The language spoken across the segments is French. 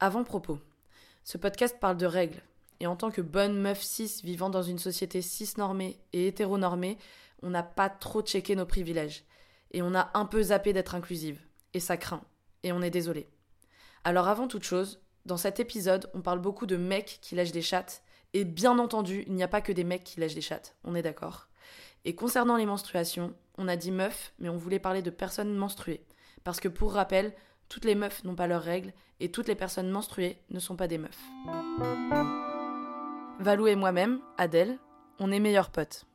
Avant-propos. Ce podcast parle de règles. Et en tant que bonne meuf cis vivant dans une société cis-normée et hétéronormée, on n'a pas trop checké nos privilèges. Et on a un peu zappé d'être inclusive. Et ça craint. Et on est désolé. Alors avant toute chose, dans cet épisode, on parle beaucoup de mecs qui lèchent des chattes. Et bien entendu, il n'y a pas que des mecs qui lèchent des chattes. On est d'accord. Et concernant les menstruations, on a dit meuf, mais on voulait parler de personnes menstruées. Parce que pour rappel, toutes les meufs n'ont pas leurs règles et toutes les personnes menstruées ne sont pas des meufs. Valou et moi-même, Adèle, on est meilleurs potes.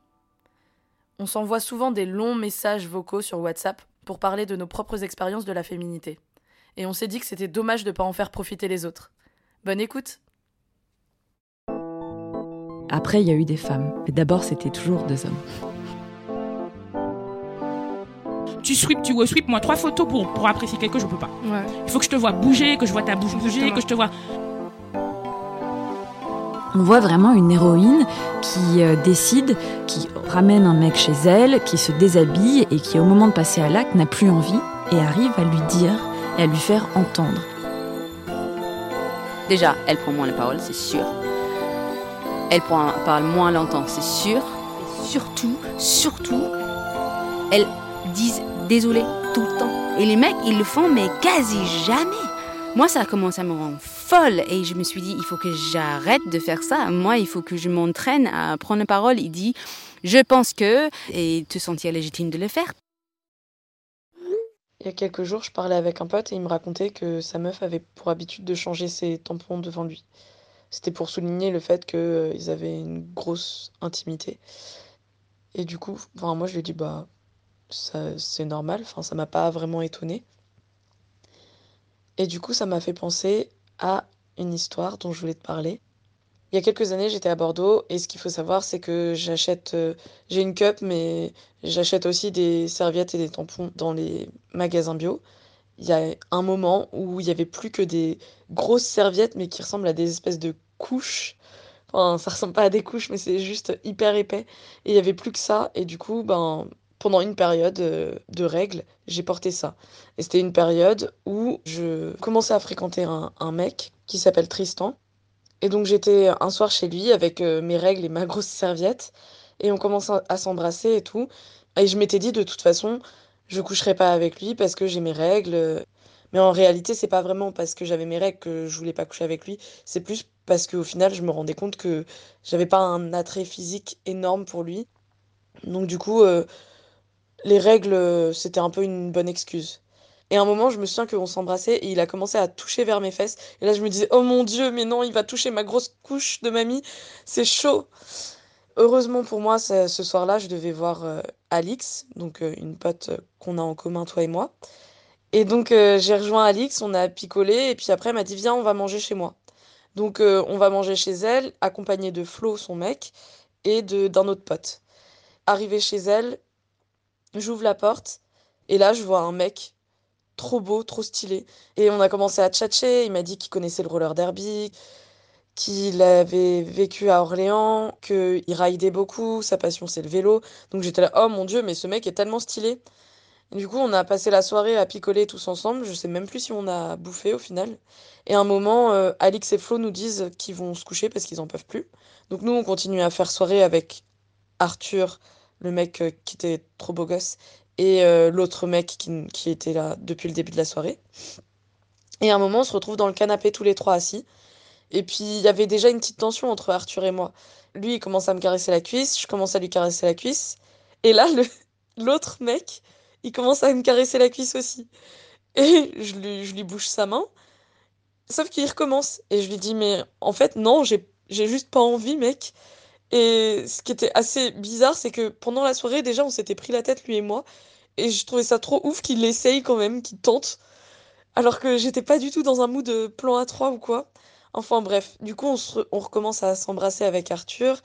On s'envoie souvent des longs messages vocaux sur WhatsApp pour parler de nos propres expériences de la féminité. Et on s'est dit que c'était dommage de ne pas en faire profiter les autres. Bonne écoute Après, il y a eu des femmes, mais d'abord, c'était toujours deux hommes. Tu sweep, tu sweep, moi trois photos pour, pour apprécier quelque chose, je peux pas. Il faut que je te vois bouger, que je vois ta bouche bouger, que je te vois. On voit vraiment une héroïne qui euh, décide, qui ramène un mec chez elle, qui se déshabille et qui, au moment de passer à l'acte, n'a plus envie et arrive à lui dire et à lui faire entendre. Déjà, elle prend moins la parole, c'est sûr. Elle prend, parle moins longtemps, c'est sûr. Et surtout, surtout, elle dit désolé tout le temps. Et les mecs, ils le font, mais quasi jamais. Moi, ça a commencé à me rendre folle et je me suis dit, il faut que j'arrête de faire ça. Moi, il faut que je m'entraîne à prendre la parole. Il dit, je pense que, et te sentir légitime de le faire. Il y a quelques jours, je parlais avec un pote et il me racontait que sa meuf avait pour habitude de changer ses tampons devant lui. C'était pour souligner le fait qu'ils avaient une grosse intimité. Et du coup, moi je lui ai dit, bah, c'est normal, enfin, ça m'a pas vraiment étonné. Et du coup, ça m'a fait penser à une histoire dont je voulais te parler. Il y a quelques années, j'étais à Bordeaux et ce qu'il faut savoir, c'est que j'achète. Euh, j'ai une cup, mais j'achète aussi des serviettes et des tampons dans les magasins bio. Il y a un moment où il y avait plus que des grosses serviettes, mais qui ressemblent à des espèces de couches. Enfin, ça ressemble pas à des couches, mais c'est juste hyper épais. Et il y avait plus que ça. Et du coup, ben, pendant une période euh, de règles, j'ai porté ça. Et c'était une période où je commençais à fréquenter un, mec qui s'appelle Tristan. Et donc j'étais un soir chez lui avec euh, mes règles et ma grosse serviette. Et on commence à s'embrasser et tout. Et je m'étais dit de toute façon, je coucherai pas avec lui parce que j'ai mes règles. Mais en réalité, c'est pas vraiment parce que j'avais mes règles que je voulais pas coucher avec lui. C'est plus parce qu'au final, je me rendais compte que j'avais pas un attrait physique énorme pour lui. Donc du coup, euh, les règles, euh, c'était un peu une bonne excuse. Et à un moment, je me souviens qu'on s'embrassait et il a commencé à toucher vers mes fesses. Et là, je me disais, oh mon dieu, mais non, il va toucher ma grosse couche de mamie. C'est chaud. Heureusement pour moi, ce soir-là, je devais voir euh, Alix, donc euh, une pote qu'on a en commun, toi et moi. Et donc, j'ai rejoint Alix, on a picolé, et puis après, elle m'a dit, viens, on va manger chez moi. Donc, on va manger chez elle, accompagné de Flo, son mec, et d'un autre pote. Arrivé chez elle, J'ouvre la porte et là, je vois un mec trop beau, trop stylé. Et on a commencé à tchatcher. Il m'a dit qu'il connaissait le roller derby, qu'il avait vécu à Orléans, qu'il raidait beaucoup, sa passion c'est le vélo. Donc j'étais là, oh mon dieu, mais ce mec est tellement stylé. du coup, on a passé la soirée à picoler tous ensemble. Je sais même plus si on a bouffé au final. Et à un moment, euh, Alix et Flo nous disent qu'ils vont se coucher parce qu'ils en peuvent plus. Donc nous, on continue à faire soirée avec Arthur, le mec euh, qui était trop beau gosse, et euh, l'autre mec qui, qui, était là depuis le début de la soirée. Et à un moment, on se retrouve dans le canapé tous les trois assis. Et puis, il y avait déjà une petite tension entre Arthur et moi. Lui, il commence à me caresser la cuisse, je commence à lui caresser la cuisse. Et là, l'autre mec, il commence à me caresser la cuisse aussi. Et je lui, je lui bouge sa main. Sauf qu'il recommence. Et je lui dis, mais en fait, non, j'ai juste pas envie, mec. Et ce qui était assez bizarre, c'est que pendant la soirée, déjà, on s'était pris la tête, lui et moi. Et je trouvais ça trop ouf qu'il essaye quand même, qu'il tente. Alors que j'étais pas du tout dans un mood de plan à 3 ou quoi. Enfin bref, du coup, on, recommence à s'embrasser avec Arthur.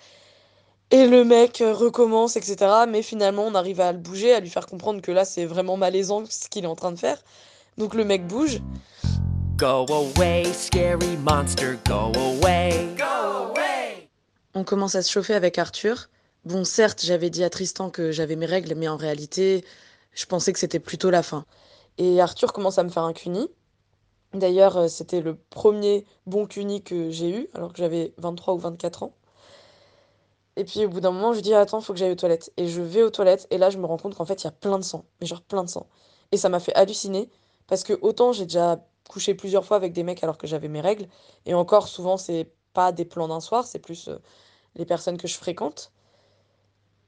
Et le mec recommence, etc. Mais finalement, on arrive à le bouger, à lui faire comprendre que là, c'est vraiment malaisant ce qu'il est en train de faire. Donc le mec bouge. Go away, scary monster, go away. Go away. On commence à se chauffer avec Arthur. Bon, certes, j'avais dit à Tristan que j'avais mes règles, mais en réalité, je pensais que c'était plutôt la fin. Et Arthur commence à me faire un cuni. D'ailleurs, c'était le premier bon cuni que j'ai eu, alors que j'avais 23 ou 24 ans. Et puis au bout d'un moment, je dis attends, faut que j'aille aux toilettes. Et je vais aux toilettes et là je me rends compte qu'en fait il y a plein de sang, mais genre plein de sang. Et ça m'a fait halluciner parce que autant j'ai déjà couché plusieurs fois avec des mecs alors que j'avais mes règles et encore souvent c'est pas des plans d'un soir, c'est plus euh, les personnes que je fréquente.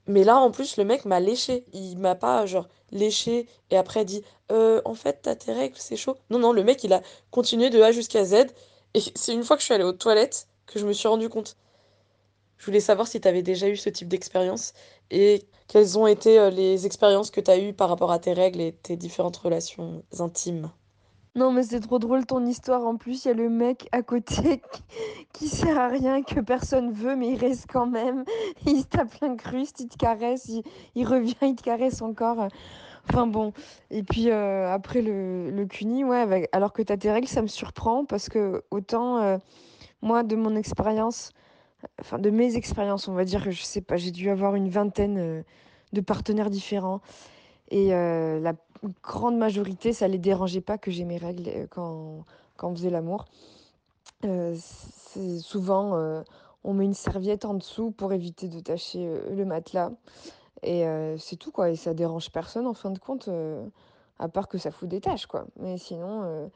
Mais là en plus le mec m'a léché, il m'a pas genre léché et après dit euh, en fait t'as tes règles, c'est chaud. Non non, le mec il a continué de A jusqu'à Z et c'est une fois que je suis allée aux toilettes que je me suis rendu compte. Je voulais savoir si tu avais déjà eu ce type d'expérience et quelles ont été euh, les expériences que tu as eues par rapport à tes règles et tes différentes relations intimes. Non, mais c'est trop drôle ton histoire. En plus, il y a le mec à côté qui sert à rien, que personne veut, mais il reste quand même. Il se tape l'incruste, il te caresse, il, revient, il te caresse encore. Enfin bon. Et puis euh, après le, le ouais, alors que tu as tes règles, ça me surprend parce que autant, euh, moi, de mon expérience, enfin de mes expériences, on va dire que je sais pas, j'ai dû avoir une vingtaine euh, de partenaires différents. Et la grande majorité, ça les dérangeait pas que j'ai mes règles euh, quand, quand on faisait l'amour. souvent, on met une serviette en dessous pour éviter de tacher le matelas. Et c'est tout, quoi. Et ça dérange personne, en fin de compte, à part que ça fout des taches, quoi. Mais sinon,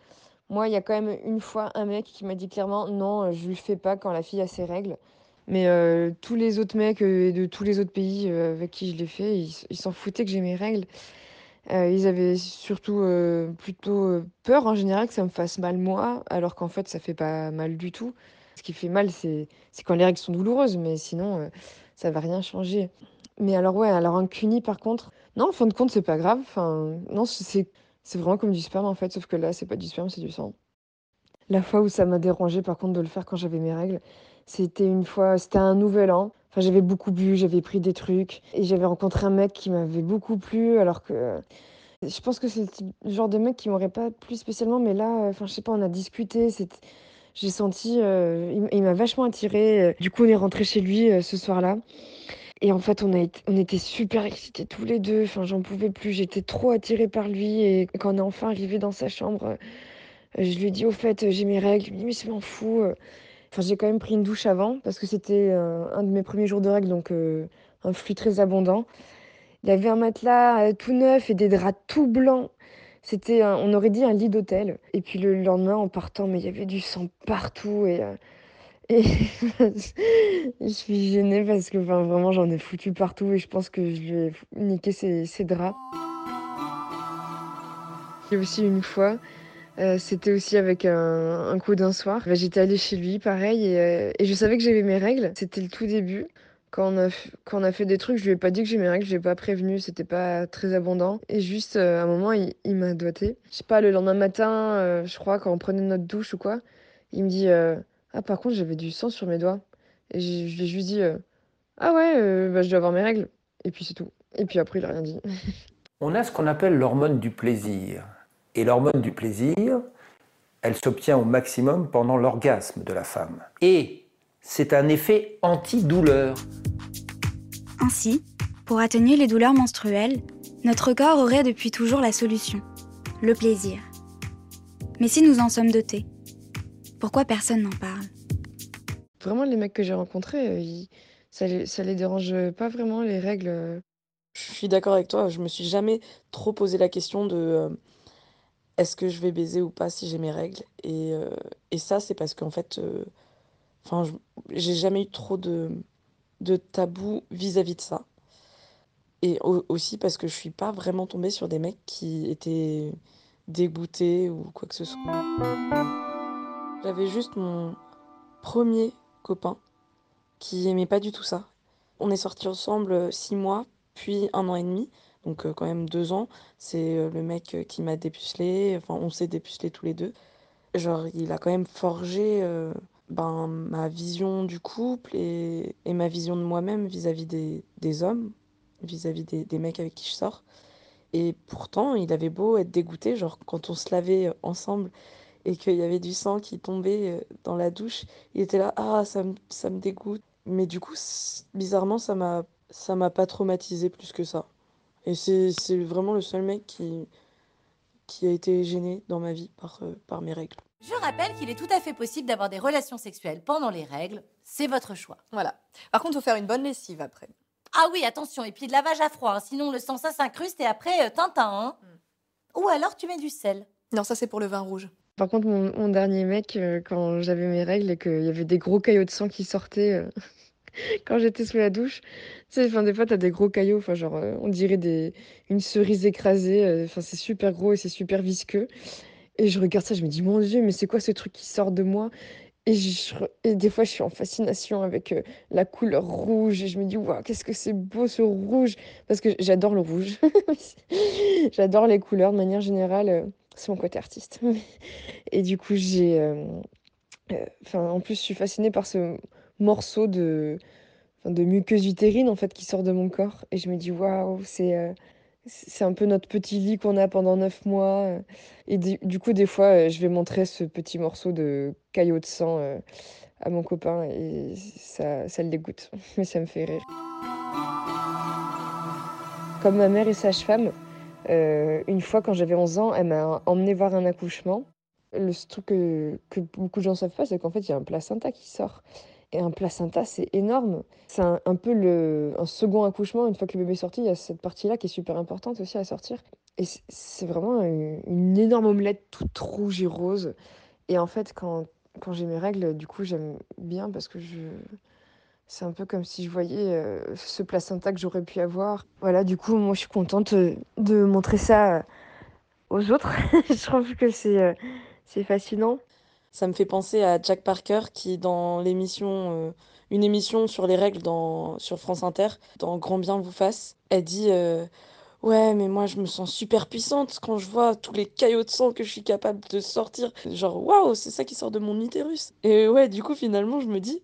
moi, il y a quand même une fois un mec qui m'a dit clairement non, je lui fais pas quand la fille a ses règles. Mais euh, tous les autres mecs euh, de tous les autres pays euh, avec qui je l'ai fait, ils s'en foutaient que j'ai mes règles. Ils avaient surtout plutôt peur en général que ça me fasse mal moi, alors qu'en fait ça fait pas mal du tout. Ce qui fait mal, c'est quand les règles sont douloureuses, mais sinon ça va rien changer. Mais alors ouais, alors un cuni par contre, non, en fin de compte c'est pas grave. Enfin, non, c'est vraiment comme du sperme en fait, sauf que là c'est pas du sperme, c'est du sang. La fois où ça m'a dérangé par contre de le faire quand j'avais mes règles, c'était une fois, c'était un nouvel an. Enfin, j'avais beaucoup bu, j'avais pris des trucs et j'avais rencontré un mec qui m'avait beaucoup plu alors que je pense que c'est le genre de mec qui m'aurait pas plu spécialement mais là enfin je sais pas, on a discuté, j'ai senti euh, il, m'a vachement attiré. Du coup, on est rentré chez lui euh, ce soir-là. Et en fait, on, a on était super excités tous les deux. Enfin, j'en pouvais plus. J'étais trop attirée par lui. Et quand on est enfin arrivé dans sa chambre, je lui ai dit, au fait, j'ai mes règles. Il me dit, mais je m'en fous. Enfin, j'ai quand même pris une douche avant parce que c'était euh, un de mes premiers jours de règles, donc euh, un flux très abondant. Il y avait un matelas euh, tout neuf et des draps tout blancs. C'était, on aurait dit un lit d'hôtel. Et puis le lendemain, en partant, mais il y avait du sang partout et, et je suis gênée parce que vraiment j'en ai foutu partout et je pense que je lui ai niqué ses, ses draps. Il y a aussi une fois, euh, c'était aussi avec un, coup d'un soir. Bah, j'étais allée chez lui, pareil, euh, et, je savais que j'avais mes règles. C'était le tout début. Quand on, a, fait des trucs, je lui ai pas dit que j'ai mes règles, je lui ai pas prévenu, c'était pas très abondant. Et juste, euh, à un moment, il, m'a doigté. Je sais pas, le lendemain matin, je crois, quand on prenait notre douche ou quoi, il me dit Ah, par contre, j'avais du sang sur mes doigts. Et je, lui ai juste dit Ah ouais, bah, je dois avoir mes règles. Et puis c'est tout. Et puis après, il a rien dit. On a ce qu'on appelle l'hormone du plaisir. Et l'hormone du plaisir, elle s'obtient au maximum pendant l'orgasme de la femme. Et c'est un effet antidouleur. Ainsi, pour atténuer les douleurs menstruelles, notre corps aurait depuis toujours la solution, le plaisir. Mais si nous en sommes dotés, pourquoi personne n'en parle? Vraiment, les mecs que j'ai rencontrés, euh, ça, les, ça les dérange pas vraiment, les règles. Je suis d'accord avec toi, je me suis jamais trop posé la question de euh, est-ce que je vais baiser ou pas si j'ai mes règles? Et, euh, et ça c'est parce qu'en fait euh, enfin j'ai jamais eu trop de de tabou vis-à-vis de ça. Et aussi parce que je suis pas vraiment tombée sur des mecs qui étaient dégoûtés ou quoi que ce soit. J'avais juste mon premier copain qui aimait pas du tout ça. On est sortis ensemble six mois puis un an et demi donc quand même deux ans. C'est le mec qui m'a dépucelé, enfin on s'est dépucelé tous les deux. Genre il a quand même forgé ben, ma vision du couple et, ma vision de moi-même vis-à-vis des, des hommes, vis-à-vis des, des mecs avec qui je sors. Et pourtant, il avait beau être dégoûté, genre quand on se lavait ensemble et qu'il y avait du sang qui tombait dans la douche, il était là, ah, ça me, ça me dégoûte. Mais du coup, bizarrement, ça m'a, ça m'a pas traumatisé plus que ça. Et c'est vraiment le seul mec qui, qui a été gêné dans ma vie par, euh, par mes règles. Je rappelle qu'il est tout à fait possible d'avoir des relations sexuelles pendant les règles. C'est votre choix. Voilà. Par contre, il faut faire une bonne lessive après. Ah oui, attention. Et puis de lavage à froid. Hein. sinon, le sang, ça s'incruste et après, euh, tintin. Hein. Hmm. Ou alors, tu mets du sel. Non, ça, c'est pour le vin rouge. Par contre, mon, dernier mec, euh, quand j'avais mes règles et qu'il y avait des gros caillots de sang qui sortaient quand j'étais sous la douche, tu sais, des fois, t'as des gros caillots, genre, on dirait des, une cerise écrasée. Enfin, c'est super gros et c'est super visqueux. Et je regarde ça, je me dis, mon Dieu, mais c'est quoi ce truc qui sort de moi? Et, des fois, je suis en fascination avec euh, la couleur rouge. Et je me dis, waouh, qu'est-ce que c'est beau ce rouge. Parce que j'adore le rouge. j'adore les couleurs de manière générale. Euh, c'est mon côté artiste. et du coup, j'ai. Euh, enfin, en plus, je suis fascinée par ce morceau de, de muqueuse utérine en fait qui sort de mon corps. Et je me dis, waouh, c'est c'est un peu notre petit lit qu'on a pendant neuf mois. Euh. Et du, coup, des fois, euh, je vais montrer ce petit morceau de caillot de sang euh, à mon copain et ça, ça le dégoûte. Mais ça me fait rire. Comme ma mère est sage-femme, une fois quand j'avais 11 ans, elle m'a emmené voir un accouchement. Le truc que, que beaucoup de gens ne savent pas, c'est qu'en fait, il y a un placenta qui sort. Et un placenta, c'est énorme. C'est un, peu le, un second accouchement. Une fois que le bébé est sorti, il y a cette partie-là qui est super importante aussi à sortir. Et c'est vraiment une, énorme omelette toute rouge et rose. Et en fait, quand, quand j'ai mes règles, du coup, j'aime bien parce que je... c'est un peu comme si je voyais euh, ce placenta que j'aurais pu avoir. Voilà, du coup, moi, je suis contente euh, de montrer ça euh, aux autres. je trouve que c'est c'est fascinant. Ça me fait penser à Jack Parker qui, dans l'émission, euh, une émission sur les règles dans, sur France Inter, dans Grand Bien vous fasse, elle dit euh, Ouais, mais moi je me sens super puissante quand je vois tous les caillots de sang que je suis capable de sortir. Genre, waouh, c'est ça qui sort de mon utérus. Et ouais, du coup, finalement, je me dis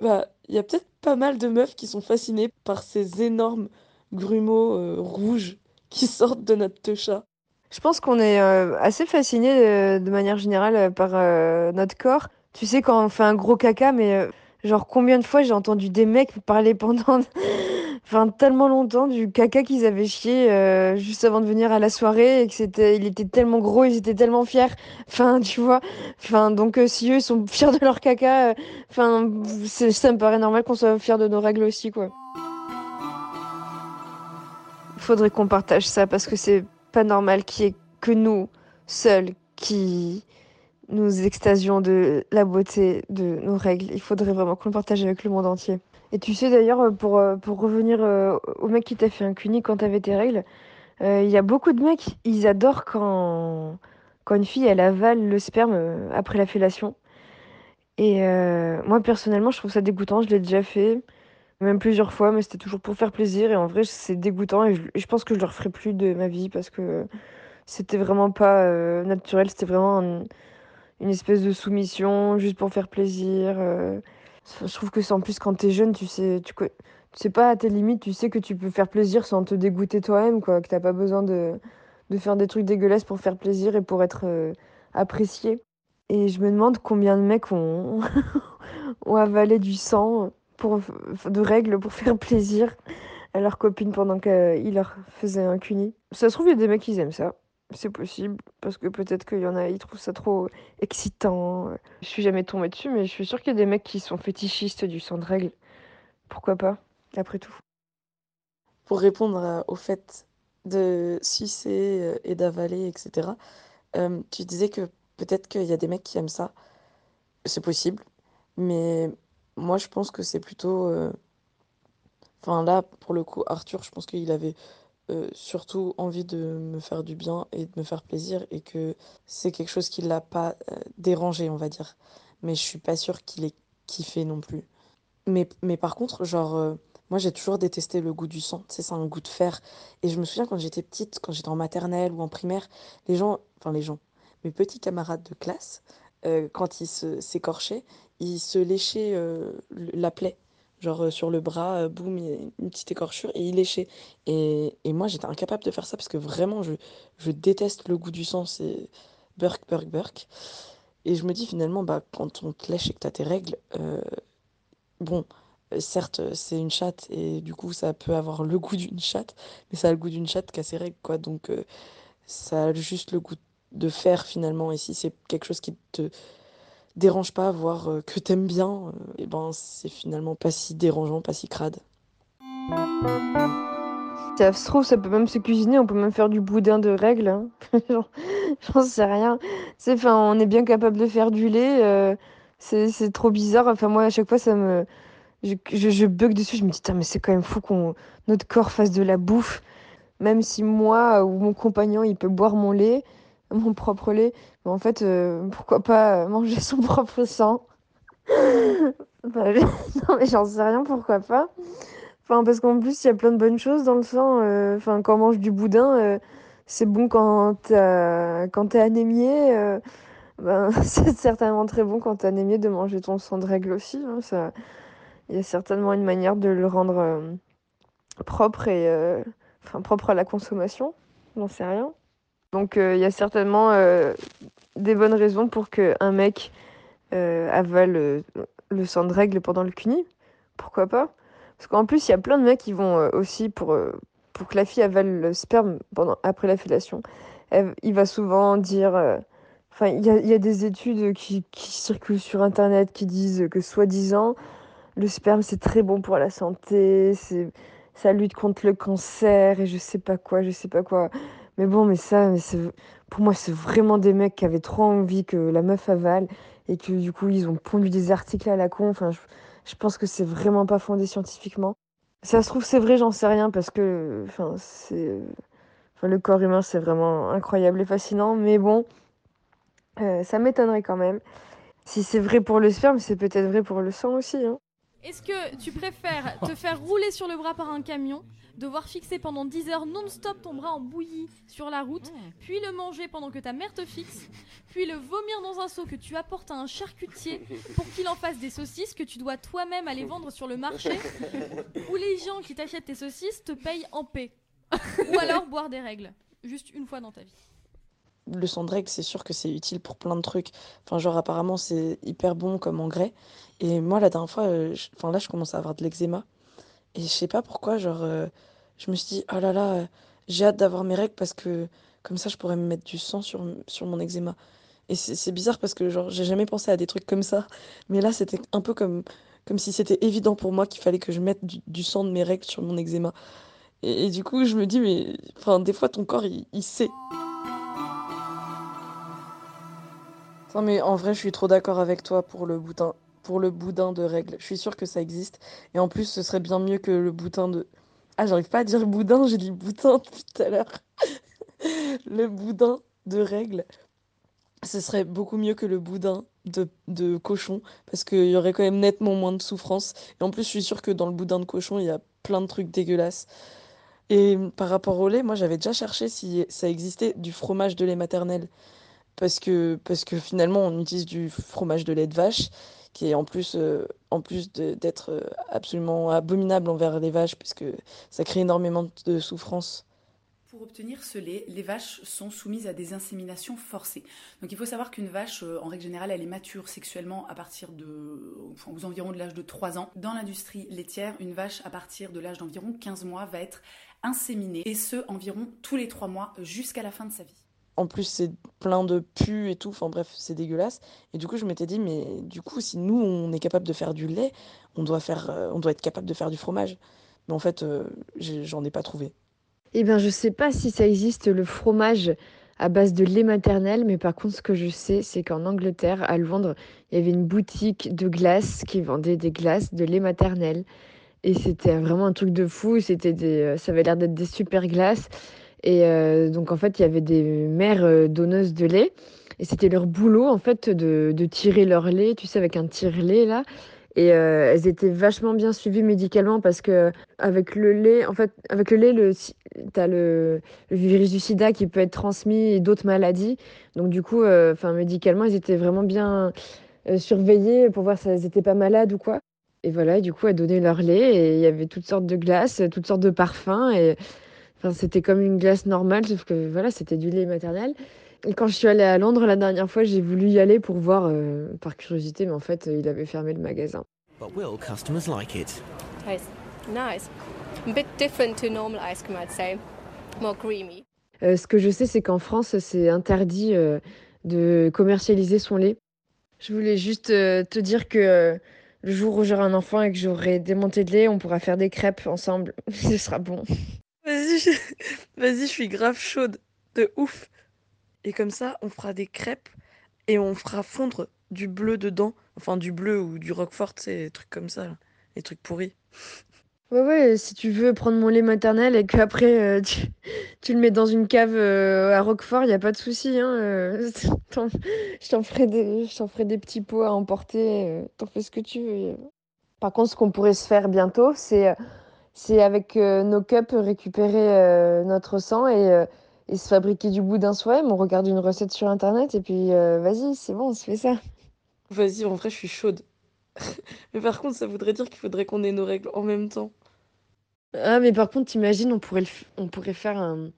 Bah, il y a peut-être pas mal de meufs qui sont fascinées par ces énormes grumeaux euh, rouges qui sortent de notre techa. Je pense qu'on est euh, assez fasciné euh, de manière générale euh, par notre corps. Tu sais, quand on fait un gros caca, mais genre combien de fois j'ai entendu des mecs parler pendant enfin tellement longtemps du caca qu'ils avaient chié juste avant de venir à la soirée et que c'était était tellement gros, ils étaient tellement fiers. Enfin, tu vois. Enfin, donc si eux sont fiers de leur caca, enfin ça me paraît normal qu'on soit fiers de nos règles aussi quoi. Faudrait qu'on partage ça parce que c'est normal qu'il y ait que nous, seuls, qui nous extasions de la beauté de nos règles. Il faudrait vraiment qu'on le partage avec le monde entier. Et tu sais d'ailleurs, pour, euh, pour revenir euh, au mec qui t'a fait un cuni quand t'avais tes règles, euh, il y a beaucoup de mecs, ils adorent quand, quand une fille, elle avale le sperme après la fellation. Et moi, personnellement, je trouve ça dégoûtant, je l'ai déjà fait même plusieurs fois, mais c'était toujours pour faire plaisir. Et en vrai, c'est dégoûtant. Et je, pense que je le referai plus de ma vie parce que c'était vraiment pas euh, naturel. C'était vraiment une espèce de soumission juste pour faire plaisir. Euh. Je trouve que c'est en plus quand t'es jeune, tu sais, tu, sais pas à tes limites, tu sais que tu peux faire plaisir sans te dégoûter toi-même, quoi. Que t'as pas besoin de, de faire des trucs dégueulasses pour faire plaisir et pour être euh, apprécié. Et je me demande combien de mecs ont avalé du sang pour, de règles pour faire plaisir à leurs copines pendant qu'ils leur faisaient un cuni. Ça se trouve, il y a des mecs qui aiment ça. C'est possible, parce que peut-être qu'il y en a, ils trouvent ça trop excitant. Je suis jamais tombée dessus, mais je suis sûre qu'il y a des mecs qui sont fétichistes du sang de règles. Pourquoi pas, après tout. Pour répondre au fait de sucer euh, et d'avaler, etc., euh, tu disais que peut-être qu'il y a des mecs qui aiment ça. C'est possible, mais moi, je pense que c'est plutôt. Euh, enfin, là, pour le coup, Arthur, je pense qu'il avait euh, surtout envie de me faire du bien et de me faire plaisir et que c'est quelque chose qui l'a pas euh, dérangé, on va dire. Mais je suis pas sûre qu'il ait kiffé non plus. Mais, mais par contre, genre, moi, j'ai toujours détesté le goût du sang. C'est un goût de fer. Et je me souviens quand j'étais petite, quand j'étais en maternelle ou en primaire, les gens, enfin, les gens, mes petits camarades de classe, quand ils s'écorchaient, il se léchait euh, la plaie. Genre euh, sur le bras, euh, boum, une petite écorchure et il léchait. Et, et moi, j'étais incapable de faire ça parce que vraiment, je, je déteste le goût du sang. C'est burk, burk, burk. Et je me dis finalement, bah, quand on te lèche et que tu as tes règles, bon, certes, c'est une chatte et du coup, ça peut avoir le goût d'une chatte, mais ça a le goût d'une chatte qui a ses règles, quoi. Donc, ça a juste le goût de faire finalement. Et si c'est quelque chose qui te dérange pas, voire euh, que t'aimes bien, et ben c'est finalement pas si dérangeant, pas si crade. Ça se trouve, ça peut même se cuisiner, on peut même faire du boudin de règles. Hein. J'en sais rien. C'est, enfin, on est bien capable de faire du lait. Euh, c'est trop bizarre. Enfin, moi, à chaque fois, ça me. Je, je, bug dessus. Je me dis, mais c'est quand même fou qu'on notre corps fasse de la bouffe. Même si moi ou mon compagnon, il peut boire mon lait, mon propre lait. Mais en fait, euh, pourquoi pas manger son propre sang? Non, mais j'en sais rien, pourquoi pas? Enfin, parce qu'en plus, il y a plein de bonnes choses dans le sang. Euh, quand on mange du boudin, euh, c'est bon quand t'es anémié. Euh, ben, c'est certainement très bon quand t'es anémié de manger ton sang de règle aussi. Hein. Il y a certainement une manière de le rendre propre et enfin, propre à la consommation. J'en sais rien. Donc, il y a certainement des bonnes raisons pour qu'un mec avale le sang de règle pendant le cuni. Pourquoi pas? Parce qu'en plus, il y a plein de mecs qui vont euh, aussi pour, euh, que la fille avale le sperme pendant, après la fellation. il va souvent dire. Euh, enfin, il y a, des études qui, circulent sur Internet qui disent que, soi-disant, le sperme, c'est très bon pour la santé, ça lutte contre le cancer et je sais pas quoi, je sais pas quoi. Mais bon, mais ça, mais pour moi, c'est vraiment des mecs qui avaient trop envie que la meuf avale et que du coup, ils ont pondu des articles à la con. Enfin, je, pense que c'est vraiment pas fondé scientifiquement. Ça se trouve, c'est vrai, j'en sais rien parce que enfin, le corps humain, c'est vraiment incroyable et fascinant. Mais bon, euh, ça m'étonnerait quand même. Si c'est vrai pour le sperme, c'est peut-être vrai pour le sang aussi. Hein. Est-ce que tu préfères te faire rouler sur le bras par un camion devoir fixer pendant 10 heures non-stop ton bras en bouillie sur la route, puis le manger pendant que ta mère te fixe, puis le vomir dans un seau que tu apportes à un charcutier pour qu'il en fasse des saucisses que tu dois toi-même aller vendre sur le marché, ou les gens qui t'achètent tes saucisses te payent en paix. Ou alors boire des règles, juste une fois dans ta vie. Le sang de règle, c'est sûr que c'est utile pour plein de trucs. Enfin, genre, apparemment, c'est hyper bon comme engrais. Et moi, la dernière fois, euh, enfin, là, je commence à avoir de l'eczéma. Et je sais pas pourquoi, genre, euh, je me suis dit, oh là là, euh, j'ai hâte d'avoir mes règles parce que comme ça, je pourrais me mettre du sang sur, sur mon eczéma. Et c'est bizarre parce que, genre, j'ai jamais pensé à des trucs comme ça. Mais là, c'était un peu comme, comme si c'était évident pour moi qu'il fallait que je mette du, sang de mes règles sur mon eczéma. Et, du coup, je me dis, mais enfin, des fois, ton corps, il, il sait. Non, mais en vrai, je suis trop d'accord avec toi pour le boudin pour le boudin de règles. Je suis sûre que ça existe. Et en plus, ce serait bien mieux que le boudin de. Ah, j'arrive pas à dire boudin, j'ai dit boudin tout à l'heure. le boudin de règles, ce serait beaucoup mieux que le boudin de, de cochon, parce qu'il y aurait quand même nettement moins de souffrance. Et en plus, je suis sûre que dans le boudin de cochon, il y a plein de trucs dégueulasses. Et par rapport au lait, moi j'avais déjà cherché si ça existait du fromage de lait maternel. Parce que, parce que finalement, on utilise du fromage de lait de vache qui est en plus, euh, en plus d'être euh, absolument abominable envers les vaches, puisque ça crée énormément de souffrance. Pour obtenir ce lait, les vaches sont soumises à des inséminations forcées. Donc il faut savoir qu'une vache, euh, en règle générale, elle est mature sexuellement à partir de, enfin, aux environs de l'âge de 3 ans. Dans l'industrie laitière, une vache à partir de l'âge d'environ 15 mois va être inséminée, et ce environ tous les 3 mois jusqu'à la fin de sa vie en plus c'est plein de pus et tout, enfin bref, c'est dégueulasse. Et du coup, je m'étais dit, mais du coup, si nous, on est capable de faire du lait, on doit, faire, euh, on doit être capable de faire du fromage. Mais en fait, euh, j'en ai pas trouvé. Eh bien, je sais pas si ça existe le fromage à base de lait maternel, mais par contre, ce que je sais, c'est qu'en Angleterre, à Londres, il y avait une boutique de glace qui vendait des glaces de lait maternel. Et c'était vraiment un truc de fou. C'était des, euh, ça avait l'air d'être des super glaces. Et euh, donc, en fait, il y avait des mères euh, donneuses de lait. Et c'était leur boulot, en fait, de, de, tirer leur lait, tu sais, avec un tire-lait, là. Et euh, elles étaient vachement bien suivies médicalement parce que avec le lait, en fait, avec le lait, le, tu as le, virus du sida qui peut être transmis et d'autres maladies. Donc, du coup, médicalement, elles étaient vraiment bien surveillées pour voir si elles n'étaient pas malades ou quoi. Et voilà, du coup, elles donnaient leur lait et il y avait toutes sortes de glaces, toutes sortes de parfums. Enfin, c'était comme une glace normale, sauf que voilà, c'était du lait maternel. Et quand je suis allée à Londres la dernière fois, j'ai voulu y aller pour voir euh, par curiosité, mais en fait, il avait fermé le magasin. But will customers like it? Tastes nice. A bit different to normal ice cream, I'd say. More creamy. ce que je sais, c'est qu'en France, c'est interdit de commercialiser son lait. Je voulais juste te dire que le jour où j'aurai un enfant et que j'aurai démonté de lait, on pourra faire des crêpes ensemble. Ce sera bon. Vas-y, je... vas-y, je suis grave chaude. De ouf. Et comme ça, on fera des crêpes et on fera fondre du bleu dedans. Enfin, du bleu ou du roquefort, c'est des trucs comme ça, là. les trucs pourris. Ouais, ouais, si tu veux prendre mon lait maternel et qu'après euh, tu, tu, le mets dans une cave euh, à Roquefort, il n'y a pas de souci. Hein, euh, je t'en ferai, des, ferai des petits pots à emporter. T'en fais ce que tu veux. Par contre, ce qu'on pourrait se faire bientôt, c'est, c'est avec nos cups récupérer notre sang et, et se fabriquer du boudin soi-même. On regarde une recette sur internet et puis vas-y, c'est bon, on se fait ça. Vas-y, en vrai, je suis chaude. mais par contre, ça voudrait dire qu'il faudrait qu'on ait nos règles en même temps. Ah, mais par contre, t'imagines, on pourrait, on pourrait faire un...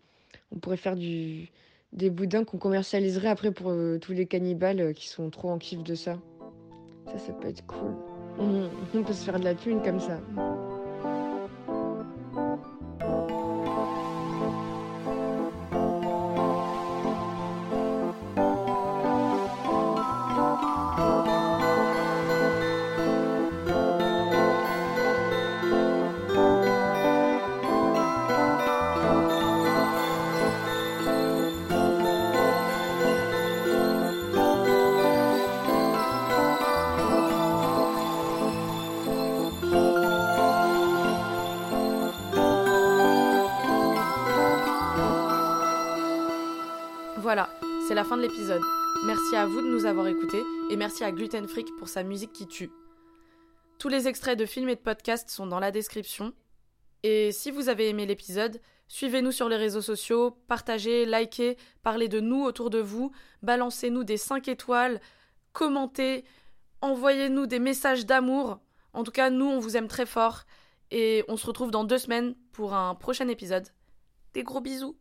on pourrait faire du des boudins qu'on commercialiserait après pour euh, tous les cannibales euh, qui sont trop en kiff de ça. Ça, ça peut être cool. on peut se faire de la thune comme ça. C'est la fin de l'épisode. Merci à vous de nous avoir écoutés et merci à Gluten Freak pour sa musique qui tue. Tous les extraits de films et de podcasts sont dans la description. Et si vous avez aimé l'épisode, suivez-nous sur les réseaux sociaux, partagez, likez, parlez de nous autour de vous, balancez-nous des 5 étoiles, commentez, envoyez-nous des messages d'amour. En tout cas, nous, on vous aime très fort et on se retrouve dans deux semaines pour un prochain épisode. Des gros bisous